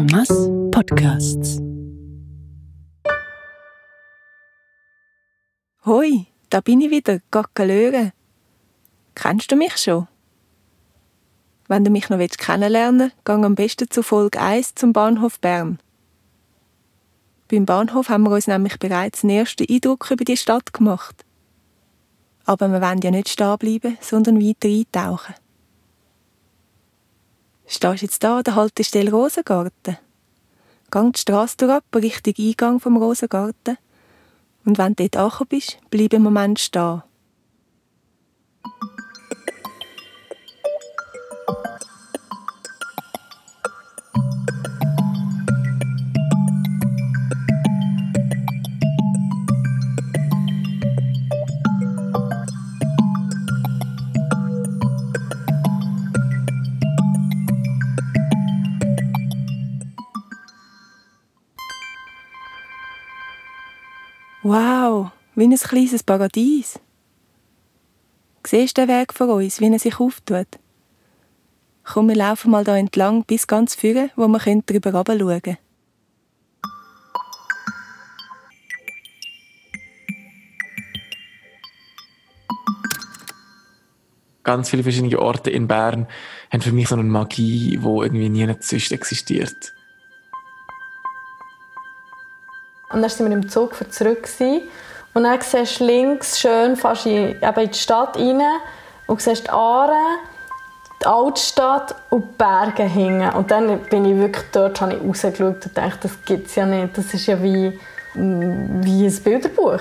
Masse Podcasts. Hoi, da bin ich wieder, Gackelöre. Kennst du mich schon? Wenn du mich noch kennenlernen willst, gang am besten zu Folge 1 zum Bahnhof Bern. Beim Bahnhof haben wir uns nämlich bereits einen ersten Eindruck über die Stadt gemacht. Aber wir wollen ja nicht stehen bleiben, sondern weiter eintauchen. Stehst jetzt da an der Haltestelle Rosengarten? Gang die Strasse durch Richtung Eingang vom Rosengarten. Und wenn du dort angekommen bist, bleib einen Moment stehen. Wie ein kleines Paradies. Siehst du den Weg vor uns, wie er sich auftut? Komm, wir laufen mal da entlang bis ganz vorne, wo wir drüber schauen können. Ganz viele verschiedene Orte in Bern haben für mich so eine Magie, die irgendwie nie sonst existiert. Und dann sind wir im Zug zurück. Gewesen. Und dann siehst du links schön fast in, eben in die Stadt rein und siehst die Aare, die Altstadt und die Berge hängen. Und dann bin ich wirklich dort habe ich rausgeschaut und dachte, das gibt es ja nicht. Das ist ja wie, wie ein Bilderbuch.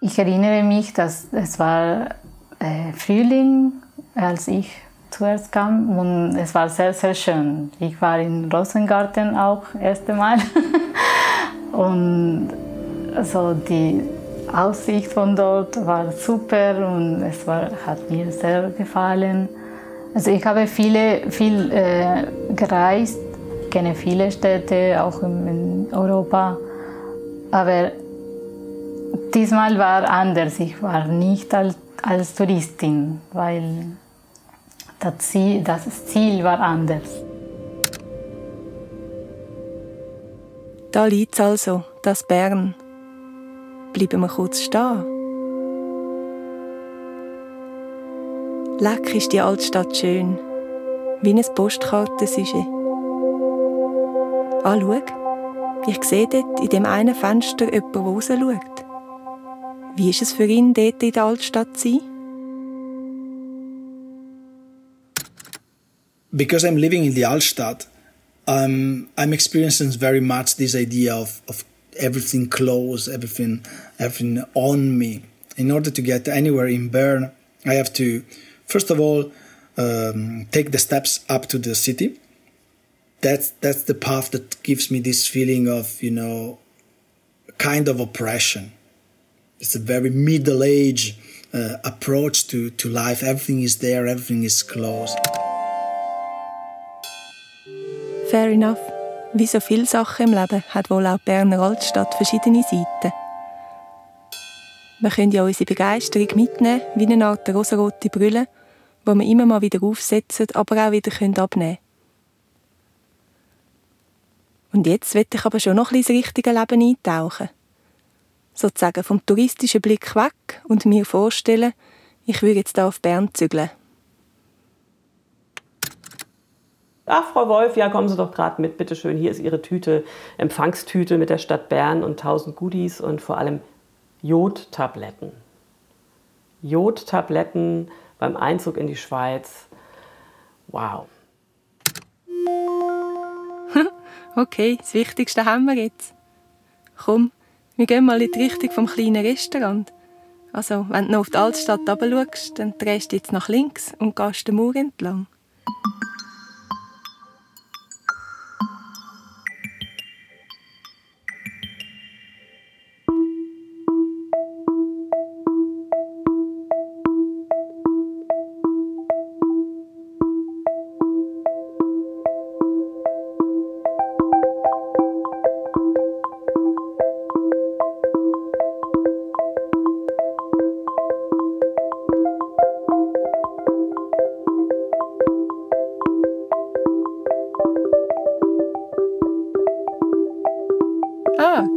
Ich erinnere mich, dass es war äh, Frühling, als ich zuerst kam und es war sehr, sehr schön. Ich war im Rosengarten auch das erste Mal und also die Aussicht von dort war super und es war, hat mir sehr gefallen. Also ich habe viele, viel äh, gereist, kenne viele Städte, auch in, in Europa, aber diesmal war anders. Ich war nicht als als Touristin, weil das Ziel, das Ziel war anders. Da liegt es also, das Bern. Bleiben wir kurz stehen. Leck ist die Altstadt schön, wie eine Postkartensujet. Ah, schau, ich sehe dort in dem einen Fenster jemanden, der raus schaut. Wie ist es für ihn, dort in der Altstadt zu sein? Because I'm living in the Altstadt, um, I'm experiencing very much this idea of, of everything close, everything, everything on me. In order to get anywhere in Bern, I have to, first of all, um, take the steps up to the city. That's that's the path that gives me this feeling of you know, kind of oppression it's a very middle age uh, approach to, to life. Everything is there, everything is close. Fair enough. Wie so viele Sachen im Leben hat wohl auch die Berner Altstadt verschiedene Seiten. Wir können ja unsere Begeisterung mitnehmen, wie eine Art rosarote Brille, die wir immer mal wieder aufsetzen, aber auch wieder abnehmen können. Und jetzt will ich aber schon noch ein bisschen ins richtige Leben eintauchen sozusagen vom touristischen Blick weg und mir vorstellen, ich würde jetzt hier auf Bern zügeln. Ach, Frau Wolf, ja, kommen Sie doch gerade mit, bitte schön. Hier ist Ihre Tüte, Empfangstüte mit der Stadt Bern und 1000 Goodies und vor allem Jodtabletten. Jodtabletten beim Einzug in die Schweiz. Wow. okay, das Wichtigste haben wir jetzt. Komm, wir gehen mal in die Richtung vom kleinen Restaurant. Also, wenn du noch auf die Altstadt schaust, dann drehst du jetzt nach links und gehst den Mauer entlang.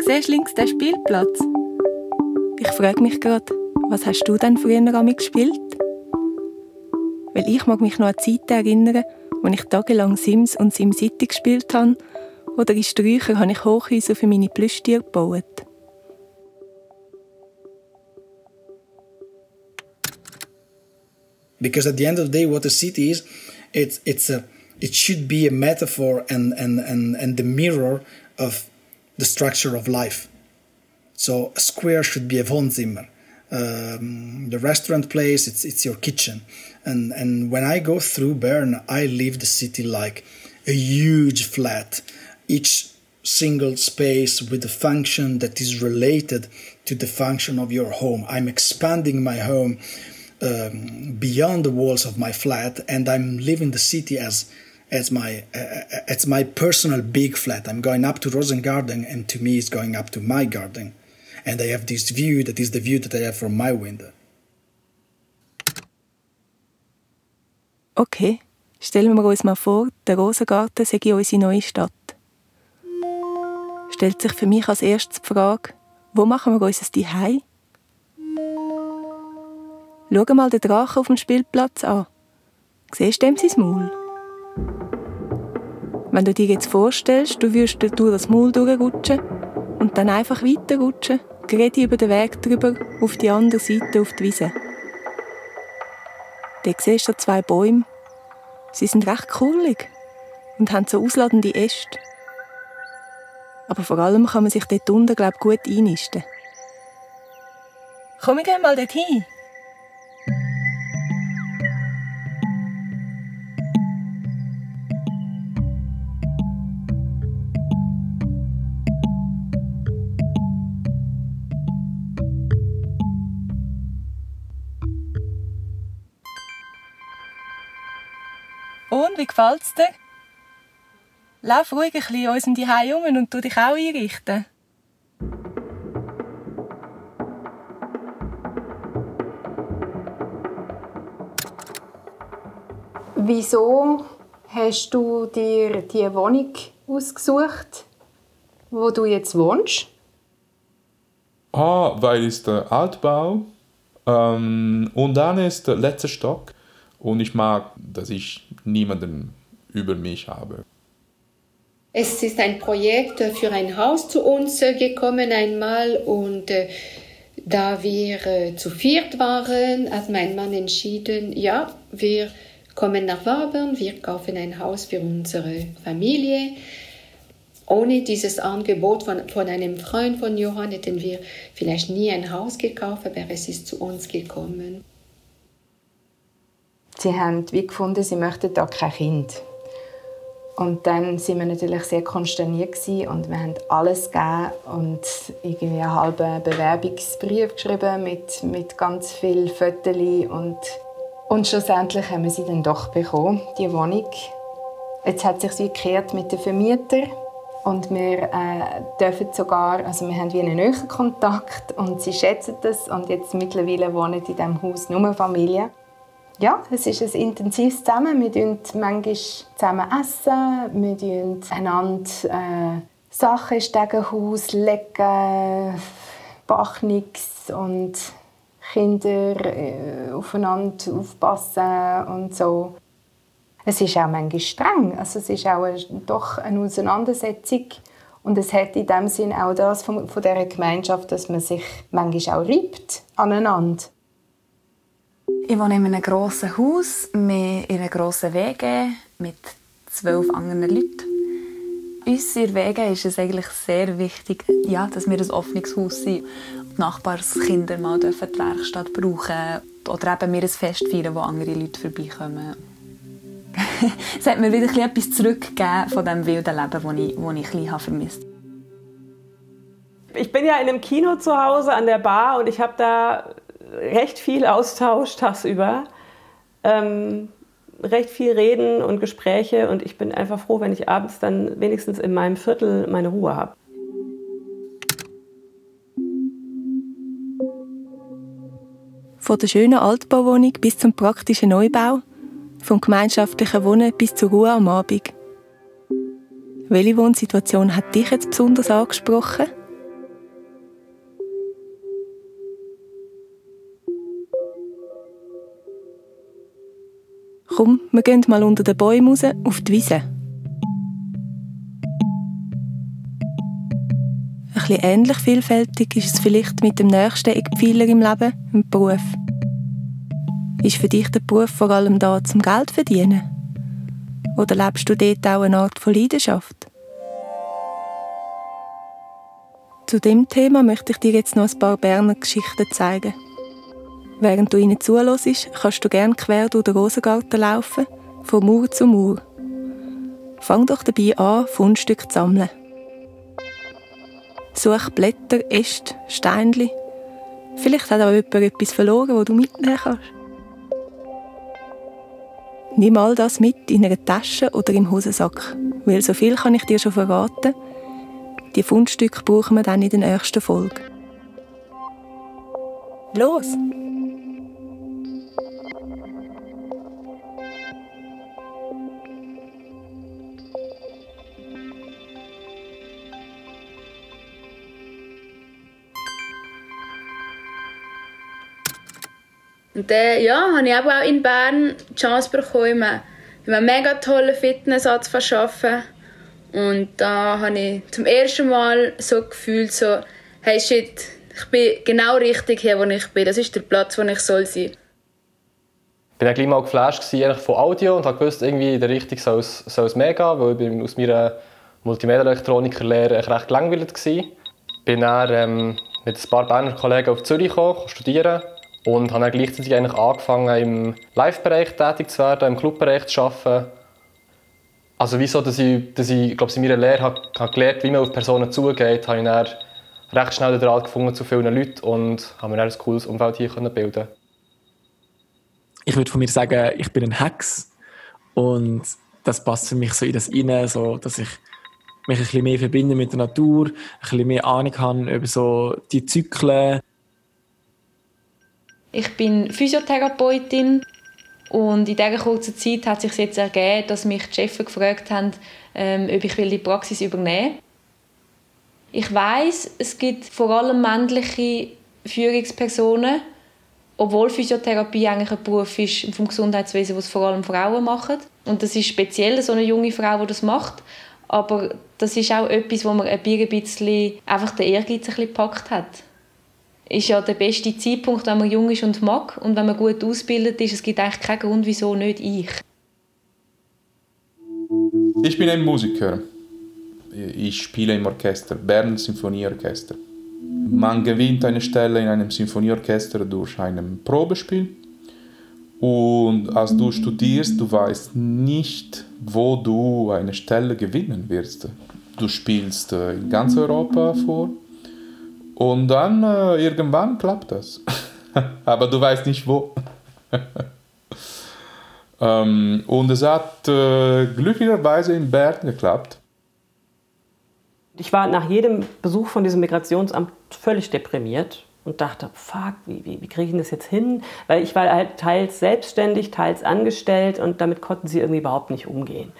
Siehst du links den Spielplatz? Ich frage mich gerade, was hast du denn früher damit gespielt? Weil ich mag mich noch an Zeiten erinnern, als ich tagelang Sims und SimCity gespielt habe oder in Sträuchern habe ich Hochhäuser für meine Plüschtiere gebaut. Because at the end of the day, what a city is, it's it's a it should be a metaphor and and and and the mirror of the structure of life. So a square should be a Wohnzimmer. Um, the restaurant place, it's it's your kitchen. And and when I go through Bern, I leave the city like a huge flat, each single space with a function that is related to the function of your home. I'm expanding my home um, beyond the walls of my flat, and I'm living the city as as my uh, as my personal big flat. I'm going up to Rosengarten, and to me, it's going up to my garden, and I have this view that is the view that I have from my window. Okay, stellen wir uns mal vor, der Rosengarten sei unsere neue Stadt. Stellt sich für mich als erstes die Frage, wo machen wir unser Zuhause? Schau mal den Drachen auf dem Spielplatz an. Siehst du dem sein Maul? Wenn du dir jetzt vorstellst, du würdest durch das Maul durchrutschen und dann einfach weiterrutschen, gerade über den Weg drüber auf die andere Seite auf die Wiese. Dort siehst du zwei Bäume. Sie sind recht kurlig und haben so ausladende Äste. Aber vor allem kann man sich dort unten, glaube ich, gut einnisten. Komm, wir gehen mal dorthin. Und, wie gefällt's dir? Lauf ruhig ein bisschen in unserem Zuhause um und tu dich auch einrichten. Wieso hast du dir die Wohnung ausgesucht, wo du jetzt wohnst? Ah, weil es der Altbau ähm, und dann ist der letzte Stock und ich mag, dass ich niemanden über mich habe. Es ist ein Projekt für ein Haus zu uns gekommen einmal und äh, da wir äh, zu viert waren, hat mein Mann entschieden, ja, wir kommen nach Wabern, wir kaufen ein Haus für unsere Familie. Ohne dieses Angebot von, von einem Freund von Johann hätten wir vielleicht nie ein Haus gekauft, aber es ist zu uns gekommen. Sie haben wie gefunden, sie möchten da kein Kind. Und dann sind wir natürlich sehr konsterniert und wir haben alles gegeben und irgendwie einen halben Bewerbungsbrief geschrieben mit, mit ganz vielen Fotos und, und schlussendlich haben wir sie dann doch bekommen, die Wohnung. Jetzt hat sich wie gekehrt mit den Vermietern und wir äh, dürfen sogar, also wir haben wie einen neuen Kontakt und sie schätzen das und jetzt mittlerweile wohnen in diesem Haus nur Familie ja, es ist ein intensives Zusammen. Wir essen manchmal zusammen, essen, wir tun einander äh, Sachen ins Stegenhaus legen, Bachnix und Kinder äh, aufeinander aufpassen und so. Es ist auch manchmal streng, also es ist auch eine, doch eine Auseinandersetzung und es hat in dem Sinn auch das von, von dieser Gemeinschaft, dass man sich manchmal auch aneinander. Ich wohne in einem grossen Haus, in einer grossen Wege mit zwölf anderen Leuten. Uns in Wege ist es eigentlich sehr wichtig, ja, dass wir ein offenes Haus sind. Die Nachbarskinder mal die Werkstatt brauchen oder eben wir ein Fest feiern, wo andere Leute vorbeikommen. es hat mir wieder etwas zurückgegeben von dem wilden Leben, das ich, das ich ein vermisst Ich bin ja in einem Kino zu Hause an der Bar und ich habe da recht viel Austausch tagsüber, ähm, recht viel Reden und Gespräche und ich bin einfach froh, wenn ich abends dann wenigstens in meinem Viertel meine Ruhe habe. Von der schönen Altbauwohnung bis zum praktischen Neubau, vom gemeinschaftlichen Wohnen bis zur Ruhe am Abend. Welche Wohnsituation hat dich jetzt besonders angesprochen? Komm, wir gehen mal unter den Bäumen raus auf die Wiese. Ein bisschen ähnlich vielfältig ist es vielleicht mit dem nächsten Eckpfeiler im Leben, dem Beruf. Ist für dich der Beruf vor allem da zum Geld verdienen? Oder lebst du dort auch eine Art von Leidenschaft? Zu dem Thema möchte ich dir jetzt noch ein paar Berner Geschichten zeigen. Während du ihnen zuhörst, kannst du gerne quer durch den Rosengarten laufen, von Mauer zu Mauer. Fang doch dabei an, Fundstücke zu sammeln. Such Blätter, Äste, Steinchen. Vielleicht hat auch jemand etwas verloren, das du mitnehmen kannst. Nimm all das mit in einer Tasche oder im Hosensack, weil so viel kann ich dir schon verraten. Die Fundstücke brauchen wir dann in der nächsten Folge. Los! Und dann ja, habe ich auch in Bern die Chance bekommen, mir einen mega tollen Fitnessort zu verschaffen. Und da habe ich zum ersten Mal so gefühlt, so, hey shit, ich bin genau richtig hier, wo ich bin. Das ist der Platz, wo ich soll sein ich war gleich mal geflasht von Audio und gewusst, irgendwie in der Richtung soll es, soll es mehr gehen, weil ich aus meiner Multimedia-Elektroniker-Lehre recht langweilig war. Ich bin dann ähm, mit ein paar Berner Kollegen auf Zürich gekommen, studieren und habe dann gleichzeitig eigentlich angefangen, im Live-Bereich tätig zu werden, im Clubbereich zu arbeiten. Also wieso, dass ich, dass ich, ich glaube, in meiner Lehre habe, habe gelernt, wie man auf Personen zugeht, habe ich dann recht schnell den Draht gefunden zu vielen Leuten und habe mir dann ein cooles Umfeld hier bilden Ich würde von mir sagen, ich bin ein Hex und das passt für mich so in das rein, so, dass ich mich ein bisschen mehr verbinde mit der Natur, ein bisschen mehr Ahnung habe über so die Zyklen, ich bin Physiotherapeutin und in dieser kurzen Zeit hat sich jetzt ergeben, dass mich die Chefs gefragt haben, ähm, ob ich die Praxis übernehmen will. Ich weiß, es gibt vor allem männliche Führungspersonen, obwohl Physiotherapie eigentlich ein Beruf ist vom Gesundheitswesen, was vor allem Frauen machen. Und das ist speziell so eine junge Frau, die das macht. Aber das ist auch etwas, wo man ein bisschen einfach den Ehrgeiz ein bisschen gepackt hat ist ja der beste Zeitpunkt, wenn man jung ist und mag und wenn man gut ausgebildet ist. Es gibt eigentlich keinen Grund, wieso nicht ich. Ich bin ein Musiker. Ich spiele im Orchester, Bern Sinfonieorchester. Man gewinnt eine Stelle in einem Sinfonieorchester durch ein Probespiel. Und als du studierst, du weißt nicht, wo du eine Stelle gewinnen wirst. Du spielst in ganz Europa vor und dann äh, irgendwann klappt das. Aber du weißt nicht wo. ähm, und es hat äh, glücklicherweise in Bern geklappt. Ich war nach jedem Besuch von diesem Migrationsamt völlig deprimiert und dachte, fuck, wie, wie, wie kriege ich das jetzt hin? Weil ich war halt teils selbstständig, teils angestellt und damit konnten sie irgendwie überhaupt nicht umgehen.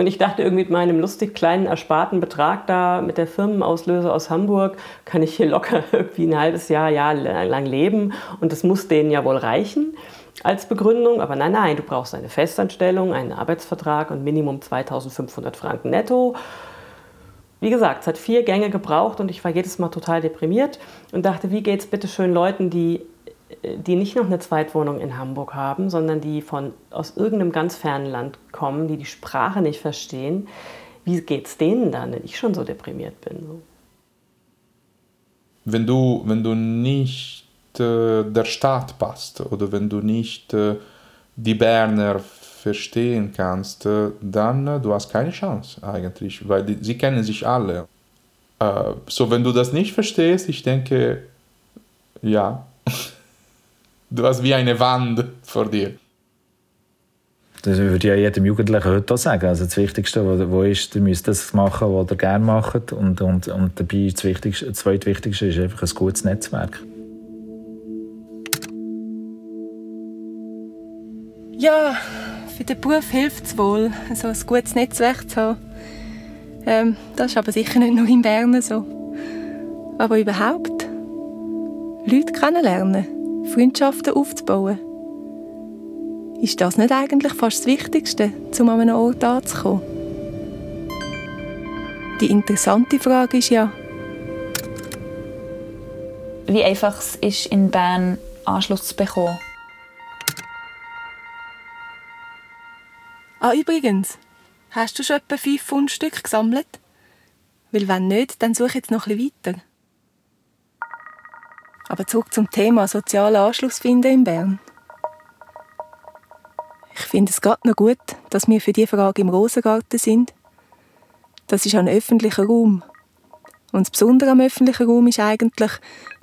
Und ich dachte irgendwie mit meinem lustig kleinen ersparten Betrag da mit der Firmenauslöse aus Hamburg kann ich hier locker irgendwie ein halbes Jahr, Jahr lang leben und das muss denen ja wohl reichen als Begründung. Aber nein, nein, du brauchst eine Festanstellung, einen Arbeitsvertrag und Minimum 2500 Franken netto. Wie gesagt, es hat vier Gänge gebraucht und ich war jedes Mal total deprimiert und dachte, wie geht es bitte schön Leuten, die die nicht noch eine Zweitwohnung in Hamburg haben, sondern die von, aus irgendeinem ganz fernen Land kommen, die die Sprache nicht verstehen, wie geht es denen dann, wenn ich schon so deprimiert bin? So? Wenn, du, wenn du nicht äh, der Staat passt oder wenn du nicht äh, die Berner verstehen kannst, äh, dann äh, du hast keine Chance eigentlich, weil die, sie kennen sich alle. Äh, so, wenn du das nicht verstehst, ich denke, ja, Du hast wie eine Wand vor dir. Das würde ja jedem Jugendlichen heute auch sagen. Also das Wichtigste, wo, wo ist, ihr müsst das machen, was ihr gerne macht. Und, und, und dabei das, Wichtigste, das Zweitwichtigste ist einfach ein gutes Netzwerk. Ja, für den Beruf hilft es wohl, so ein gutes Netzwerk zu haben. Ähm, das ist aber sicher nicht nur in Bern so. Aber überhaupt. Leute kennenlernen, Freundschaften aufzubauen. Ist das nicht eigentlich fast das Wichtigste, um an einem Ort anzukommen? Die interessante Frage ist ja, wie einfach es ist, in Bern Anschluss zu bekommen. Ah, übrigens, hast du schon etwa fünf Fundstücke gesammelt? Weil wenn nicht, dann suche jetzt noch ein bisschen weiter. Aber zurück zum Thema sozialen Anschluss finden in Bern. Ich finde es gerade noch gut, dass wir für diese Frage im Rosengarten sind. Das ist ein öffentlicher Raum. Und das Besondere am öffentlichen Raum ist eigentlich,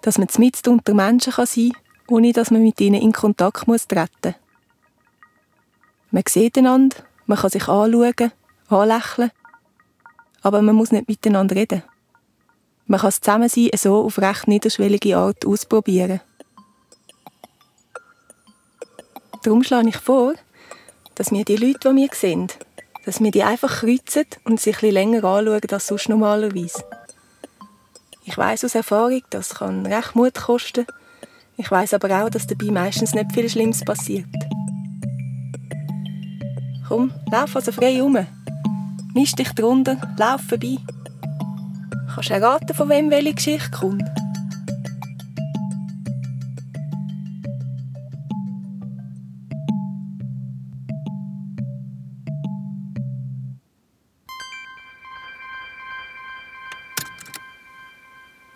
dass man mitten unter Menschen sein kann, ohne dass man mit ihnen in Kontakt muss treten muss. Man sieht einander, man kann sich anschauen, anlächeln, aber man muss nicht miteinander reden. Man kann das Zusammensein so auf recht niederschwellige Art ausprobieren. Darum schlage ich vor, dass wir die Leute, die wir sehen, dass wir die einfach kreuzen und sich ein länger anschauen als sonst normalerweise. Ich weiß aus Erfahrung, das kann recht Mut kosten. Ich weiß aber auch, dass dabei meistens nicht viel Schlimmes passiert. Komm, lauf also frei rum. Misch dich drunter, lauf vorbei. Kannst du erraten, von wem welche Geschichte kommt?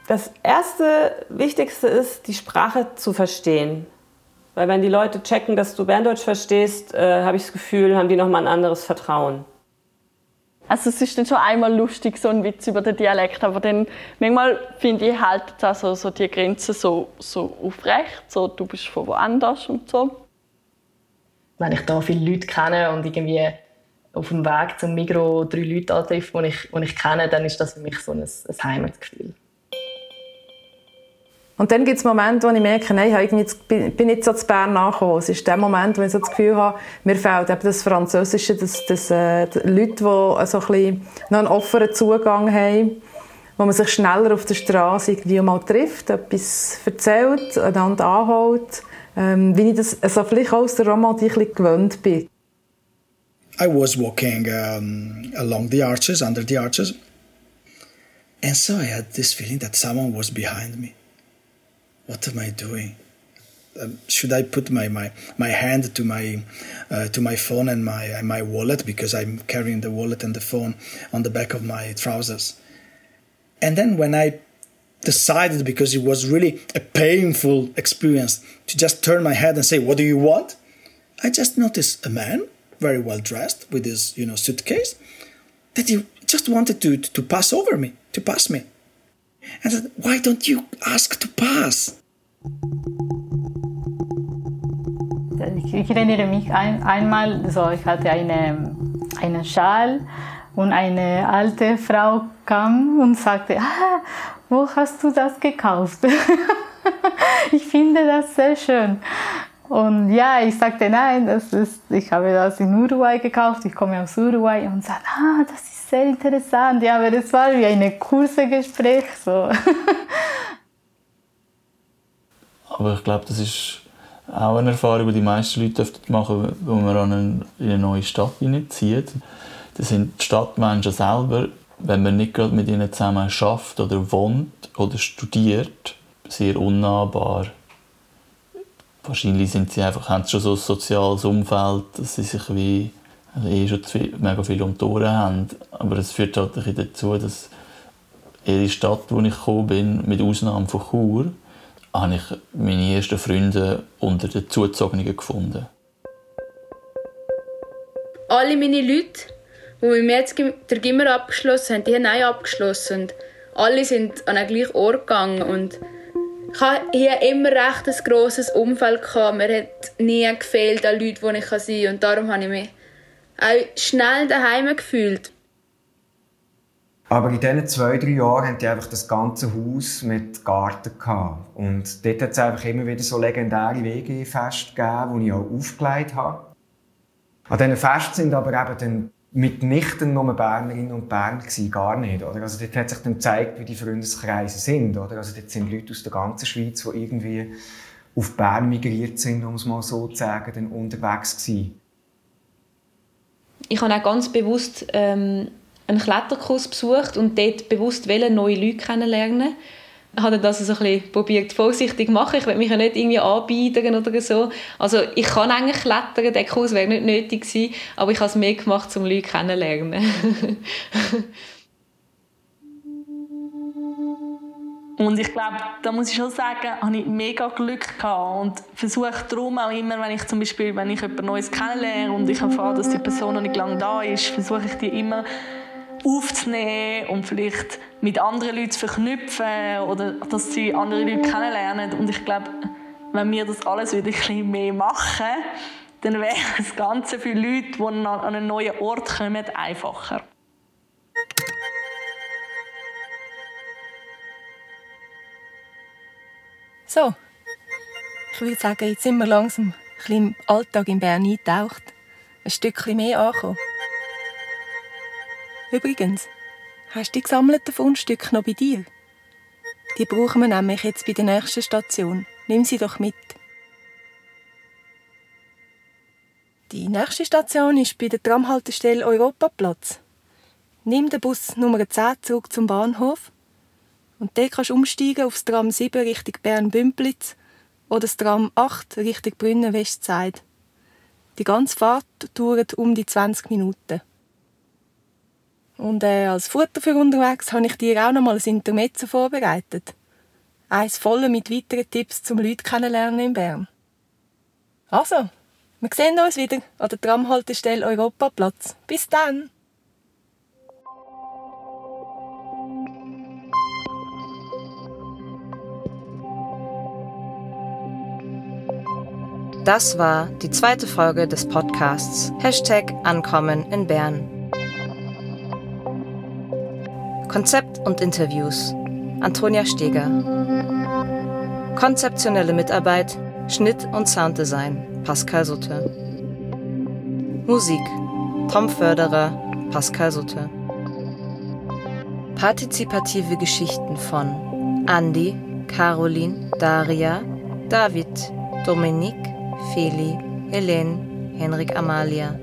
Das erste Wichtigste ist, die Sprache zu verstehen. Weil wenn die Leute checken, dass du Berndeutsch verstehst, äh, habe ich das Gefühl, haben die nochmal ein anderes Vertrauen. Also es ist dann schon einmal lustig, so ein Witz über den Dialekt, aber dann manchmal finde ich, halt also so die Grenze so, so aufrecht, so du bist von woanders und so. Wenn ich da viele Leute kenne und irgendwie auf dem Weg zum Migro drei Leute antreffe, die ich, ich kenne, dann ist das für mich so ein, ein Heimatgefühl. Und dann gibt es Momente, wo ich merke, nein, ich jetzt, bin nicht so zu Bern angekommen. Es ist der Moment, wo ich so das Gefühl habe, mir fehlt eben das Französische, dass, dass äh, Leute, die so ein bisschen noch einen offenen Zugang haben, wo man sich schneller auf der Straße irgendwie mal trifft, etwas erzählt, einander anholt, ähm, wie ich das also vielleicht auch aus der Romantik gewöhnt bin. I was walking um, along the arches, under the arches, and so I had this feeling that someone was behind me. What am I doing? Um, should I put my, my, my hand to my uh, to my phone and my my wallet because I'm carrying the wallet and the phone on the back of my trousers. And then when I decided because it was really a painful experience to just turn my head and say, "What do you want?" I just noticed a man very well dressed with his you know suitcase that he just wanted to to pass over me to pass me. I said, "Why don't you ask to pass?" Ich erinnere mich ein, einmal, so, ich hatte eine, einen Schal und eine alte Frau kam und sagte, ah, wo hast du das gekauft? ich finde das sehr schön. Und ja, ich sagte, nein, das ist, ich habe das in Uruguay gekauft, ich komme aus Uruguay und sagte, ah, das ist sehr interessant. Ja, aber es war wie ein Kursegespräch. So. Aber ich glaube, das ist auch eine Erfahrung, die die meisten Leute machen wenn man in eine neue Stadt zieht. Das sind die Stadtmenschen selber, wenn man nicht gerade mit ihnen zusammen schafft oder wohnt oder studiert, sehr unnahbar. Wahrscheinlich sind sie einfach, haben sie schon so ein soziales Umfeld, dass sie sich wie eh schon viel, mega viel um die Ohren haben. Aber es führt halt dazu, dass ihre Stadt, wo ich gekommen bin, mit Ausnahme von Chur, habe ich meine ersten Freunde unter den Zuzogenen gefunden. Alle meine Leute, die mit mir jetzt den Gimmer abgeschlossen haben, die haben auch abgeschlossen. Und alle sind an den gleichen Ort gegangen. Und ich hatte hier immer recht ein grosses Umfeld. Mir hat nie gefehlt an Leuten, die ich sein kann. Und darum habe ich mich auch schnell daheim gefühlt. Aber in diesen zwei, drei Jahren hatten die einfach das ganze Haus mit Garten. Gehabt. Und dort hat es einfach immer wieder so legendäre WG-Feste gegeben, die ich auch aufgelegt habe. An diesen Festen sind aber eben dann mitnichten nur Bernerinnen und Berner gewesen, gar nicht. Oder? Also dort hat sich dann gezeigt, wie die Freundeskreise sind. Oder? Also dort sind Leute aus der ganzen Schweiz, die irgendwie auf Bern migriert sind, um es mal so zu sagen, dann unterwegs gewesen. Ich habe auch ganz bewusst ähm, einen Kletterkurs besucht und dort bewusst neue Leute kennenlernen ich habe das so ein bisschen probiert, vorsichtig zu machen. Ich will mich ja nicht irgendwie anbieten oder so. Also ich kann eigentlich klettern, der Kurs wäre nicht nötig gewesen, aber ich habe es mehr gemacht, um Leute kennenzulernen. Und ich glaube, da muss ich schon sagen, habe ich mega Glück gehabt und versuche darum auch immer, wenn ich zum Beispiel, wenn ich jemand Neues kennenlerne und ich erfahre, dass die Person noch nicht lange da ist, versuche ich die immer aufzunehmen und vielleicht mit anderen Leuten zu verknüpfen oder dass sie andere Leute kennenlernen. Und ich glaube, wenn wir das alles wieder ein bisschen mehr machen, dann wäre das Ganze für Leute, die an einen neuen Ort kommen, einfacher. So, ich würde sagen, jetzt sind wir langsam im Alltag in Bern eingetaucht. Ein Stückchen mehr angekommen. Übrigens, hast du die gesammelten Fundstücke noch bei dir? Die brauchen wir nämlich jetzt bei der nächsten Station. Nimm sie doch mit. Die nächste Station ist bei der Tramhaltestelle Europaplatz. Nimm den Bus Nummer 10 zurück zum Bahnhof und dort kannst du umsteigen aufs Tram 7 Richtung Bern-Bümplitz oder das Tram 8 Richtung Brünnen-Westside. Die ganze Fahrt dauert um die 20 Minuten. Und äh, als Futter für unterwegs habe ich dir auch noch mal ein Intermezzo vorbereitet. Eins voll mit weiteren Tipps zum Leute kennenlernen in Bern. Also, wir sehen uns wieder an der Tramhaltestelle Europaplatz. Bis dann! Das war die zweite Folge des Podcasts Hashtag Ankommen in Bern. Konzept und Interviews Antonia Steger. Konzeptionelle Mitarbeit, Schnitt und Sounddesign Pascal Sutte. Musik Tom Förderer, Pascal Sutte. Partizipative Geschichten von Andy, Caroline, Daria, David, Dominique, Feli, Helene, Henrik Amalia,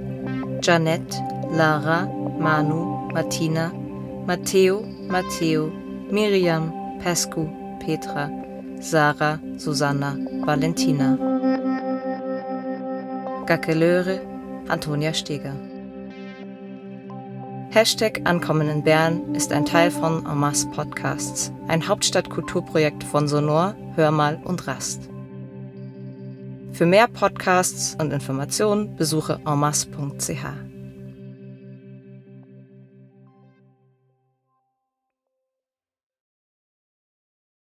Janette, Lara, Manu, Martina, Matteo, Matteo, Miriam, Pescu, Petra, Sarah, Susanna, Valentina. Gackelöre, Antonia Steger. Hashtag Ankommen in Bern ist ein Teil von En Podcasts, ein Hauptstadtkulturprojekt von Sonor, Hörmal und Rast. Für mehr Podcasts und Informationen besuche enmasse.ch.